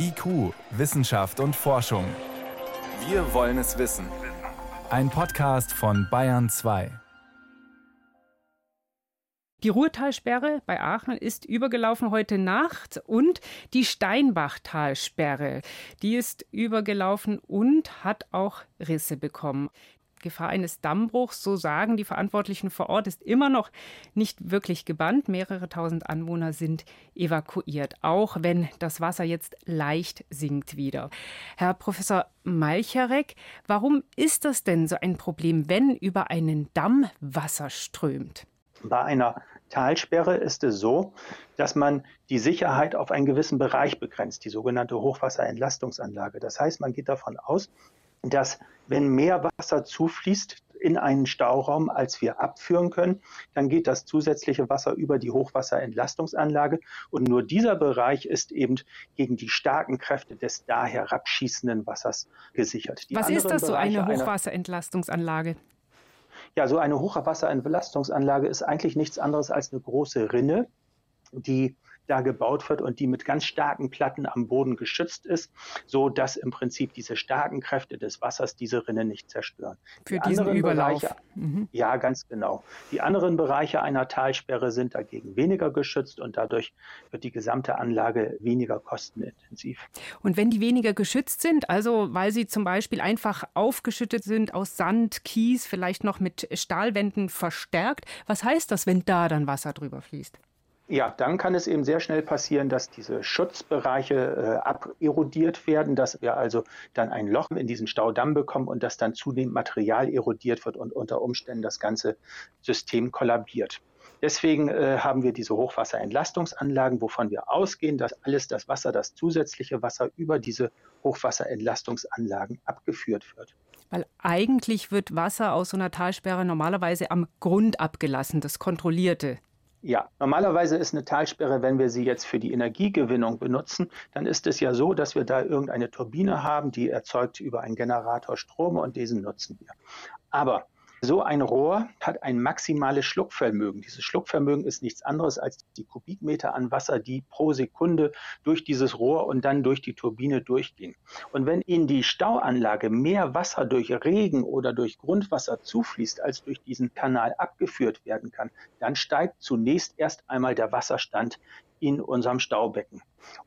IQ, Wissenschaft und Forschung. Wir wollen es wissen. Ein Podcast von Bayern 2. Die Ruhrtalsperre bei Aachen ist übergelaufen heute Nacht und die Steinbachtalsperre, die ist übergelaufen und hat auch Risse bekommen. Gefahr eines Dammbruchs, so sagen die Verantwortlichen vor Ort, ist immer noch nicht wirklich gebannt. Mehrere tausend Anwohner sind evakuiert, auch wenn das Wasser jetzt leicht sinkt wieder. Herr Professor Malcharek, warum ist das denn so ein Problem, wenn über einen Damm Wasser strömt? Bei einer Talsperre ist es so, dass man die Sicherheit auf einen gewissen Bereich begrenzt, die sogenannte Hochwasserentlastungsanlage. Das heißt, man geht davon aus, dass wenn mehr Wasser zufließt in einen Stauraum, als wir abführen können, dann geht das zusätzliche Wasser über die Hochwasserentlastungsanlage und nur dieser Bereich ist eben gegen die starken Kräfte des da herabschießenden Wassers gesichert. Die Was ist das, so eine Hochwasserentlastungsanlage? Ja, so eine Hochwasserentlastungsanlage ist eigentlich nichts anderes als eine große Rinne, die da gebaut wird und die mit ganz starken Platten am Boden geschützt ist, so dass im Prinzip diese starken Kräfte des Wassers diese Rinne nicht zerstören. Für die diesen Überlauf. Bereiche, mhm. Ja, ganz genau. Die anderen Bereiche einer Talsperre sind dagegen weniger geschützt und dadurch wird die gesamte Anlage weniger kostenintensiv. Und wenn die weniger geschützt sind, also weil sie zum Beispiel einfach aufgeschüttet sind aus Sand, Kies, vielleicht noch mit Stahlwänden verstärkt, was heißt das, wenn da dann Wasser drüber fließt? Ja, dann kann es eben sehr schnell passieren, dass diese Schutzbereiche äh, aberodiert werden, dass wir also dann ein Loch in diesen Staudamm bekommen und dass dann zunehmend Material erodiert wird und unter Umständen das ganze System kollabiert. Deswegen äh, haben wir diese Hochwasserentlastungsanlagen, wovon wir ausgehen, dass alles das Wasser, das zusätzliche Wasser über diese Hochwasserentlastungsanlagen abgeführt wird. Weil eigentlich wird Wasser aus so einer Talsperre normalerweise am Grund abgelassen, das kontrollierte. Ja, normalerweise ist eine Talsperre, wenn wir sie jetzt für die Energiegewinnung benutzen, dann ist es ja so, dass wir da irgendeine Turbine haben, die erzeugt über einen Generator Strom und diesen nutzen wir. Aber so ein Rohr hat ein maximales Schluckvermögen. Dieses Schluckvermögen ist nichts anderes als die Kubikmeter an Wasser, die pro Sekunde durch dieses Rohr und dann durch die Turbine durchgehen. Und wenn in die Stauanlage mehr Wasser durch Regen oder durch Grundwasser zufließt, als durch diesen Kanal abgeführt werden kann, dann steigt zunächst erst einmal der Wasserstand in unserem Staubecken.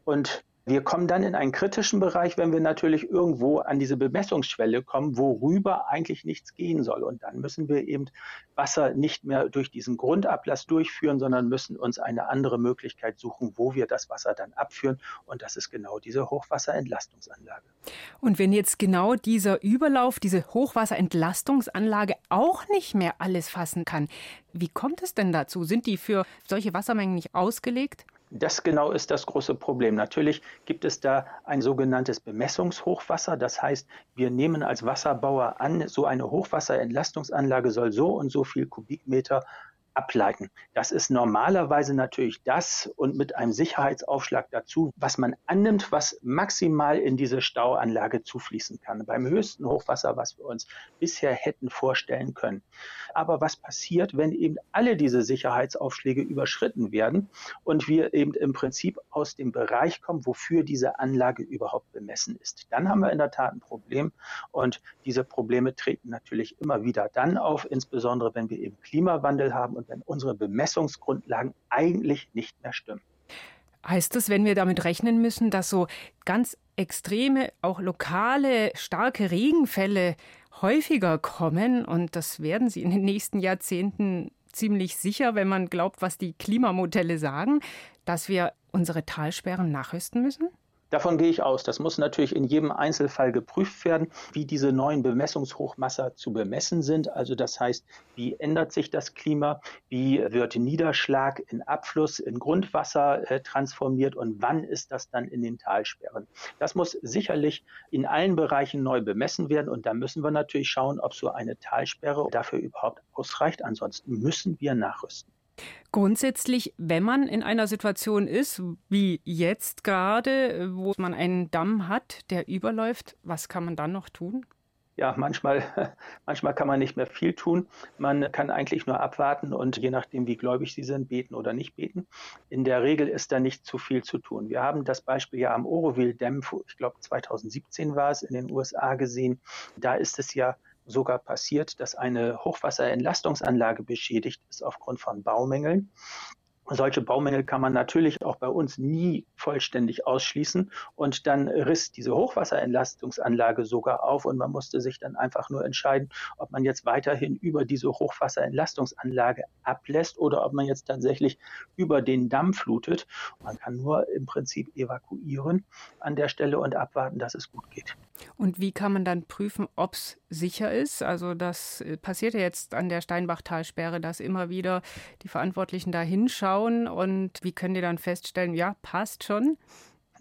Und wir kommen dann in einen kritischen Bereich, wenn wir natürlich irgendwo an diese Bemessungsschwelle kommen, worüber eigentlich nichts gehen soll. Und dann müssen wir eben Wasser nicht mehr durch diesen Grundablass durchführen, sondern müssen uns eine andere Möglichkeit suchen, wo wir das Wasser dann abführen. Und das ist genau diese Hochwasserentlastungsanlage. Und wenn jetzt genau dieser Überlauf, diese Hochwasserentlastungsanlage auch nicht mehr alles fassen kann, wie kommt es denn dazu? Sind die für solche Wassermengen nicht ausgelegt? Das genau ist das große Problem. Natürlich gibt es da ein sogenanntes Bemessungshochwasser. Das heißt, wir nehmen als Wasserbauer an, so eine Hochwasserentlastungsanlage soll so und so viel Kubikmeter ableiten. Das ist normalerweise natürlich das und mit einem Sicherheitsaufschlag dazu, was man annimmt, was maximal in diese Stauanlage zufließen kann. Beim höchsten Hochwasser, was wir uns bisher hätten vorstellen können. Aber was passiert, wenn eben alle diese Sicherheitsaufschläge überschritten werden und wir eben im Prinzip aus dem Bereich kommen, wofür diese Anlage überhaupt bemessen ist? Dann haben wir in der Tat ein Problem und diese Probleme treten natürlich immer wieder dann auf, insbesondere wenn wir eben Klimawandel haben und wenn unsere Bemessungsgrundlagen eigentlich nicht mehr stimmen. Heißt das, wenn wir damit rechnen müssen, dass so ganz extreme, auch lokale, starke Regenfälle häufiger kommen und das werden sie in den nächsten Jahrzehnten ziemlich sicher, wenn man glaubt, was die Klimamodelle sagen, dass wir unsere Talsperren nachrüsten müssen? Davon gehe ich aus. Das muss natürlich in jedem Einzelfall geprüft werden, wie diese neuen Bemessungshochmasser zu bemessen sind. Also das heißt, wie ändert sich das Klima, wie wird Niederschlag in Abfluss, in Grundwasser äh, transformiert und wann ist das dann in den Talsperren. Das muss sicherlich in allen Bereichen neu bemessen werden und da müssen wir natürlich schauen, ob so eine Talsperre dafür überhaupt ausreicht. Ansonsten müssen wir nachrüsten. Grundsätzlich, wenn man in einer Situation ist, wie jetzt gerade, wo man einen Damm hat, der überläuft, was kann man dann noch tun? ja, manchmal, manchmal kann man nicht mehr viel tun. Man kann eigentlich nur abwarten und je nachdem, wie gläubig Sie sind, beten oder nicht beten. In der Regel ist da nicht zu viel zu tun. Wir haben das Beispiel ja am Oroville Dam, ich glaube 2017 war es, in den USA gesehen. Da ist es ja sogar passiert, dass eine Hochwasserentlastungsanlage beschädigt ist aufgrund von Baumängeln. Solche Baumängel kann man natürlich auch bei uns nie vollständig ausschließen. Und dann riss diese Hochwasserentlastungsanlage sogar auf und man musste sich dann einfach nur entscheiden, ob man jetzt weiterhin über diese Hochwasserentlastungsanlage ablässt oder ob man jetzt tatsächlich über den Damm flutet. Man kann nur im Prinzip evakuieren an der Stelle und abwarten, dass es gut geht. Und wie kann man dann prüfen, ob es sicher ist? Also das äh, passiert ja jetzt an der Steinbachtalsperre, dass immer wieder die Verantwortlichen da hinschauen und wie können die dann feststellen, ja, passt schon?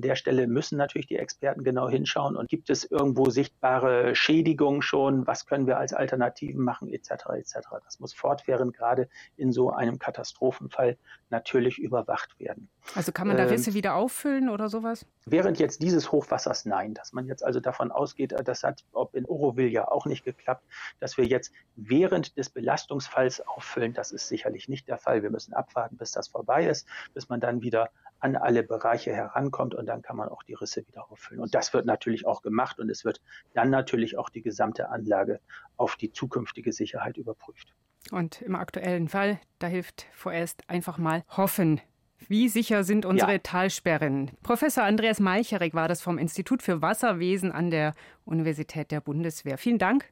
An der Stelle müssen natürlich die Experten genau hinschauen und gibt es irgendwo sichtbare Schädigungen schon, was können wir als Alternativen machen, etc. etc. Das muss fortwährend gerade in so einem Katastrophenfall natürlich überwacht werden. Also kann man da ähm, Risse ähm, wieder auffüllen oder sowas? Während jetzt dieses Hochwassers nein, dass man jetzt also davon ausgeht, das hat ob in Oroville ja auch nicht geklappt, dass wir jetzt während des Belastungsfalls auffüllen, das ist sicherlich nicht der Fall. Wir müssen abwarten, bis das vorbei ist, bis man dann wieder an alle Bereiche herankommt und dann kann man auch die Risse wieder auffüllen. Und das wird natürlich auch gemacht und es wird dann natürlich auch die gesamte Anlage auf die zukünftige Sicherheit überprüft. Und im aktuellen Fall, da hilft vorerst einfach mal hoffen. Wie sicher sind unsere ja. Talsperren? Professor Andreas Malcherek war das vom Institut für Wasserwesen an der Universität der Bundeswehr. Vielen Dank.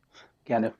Gerne.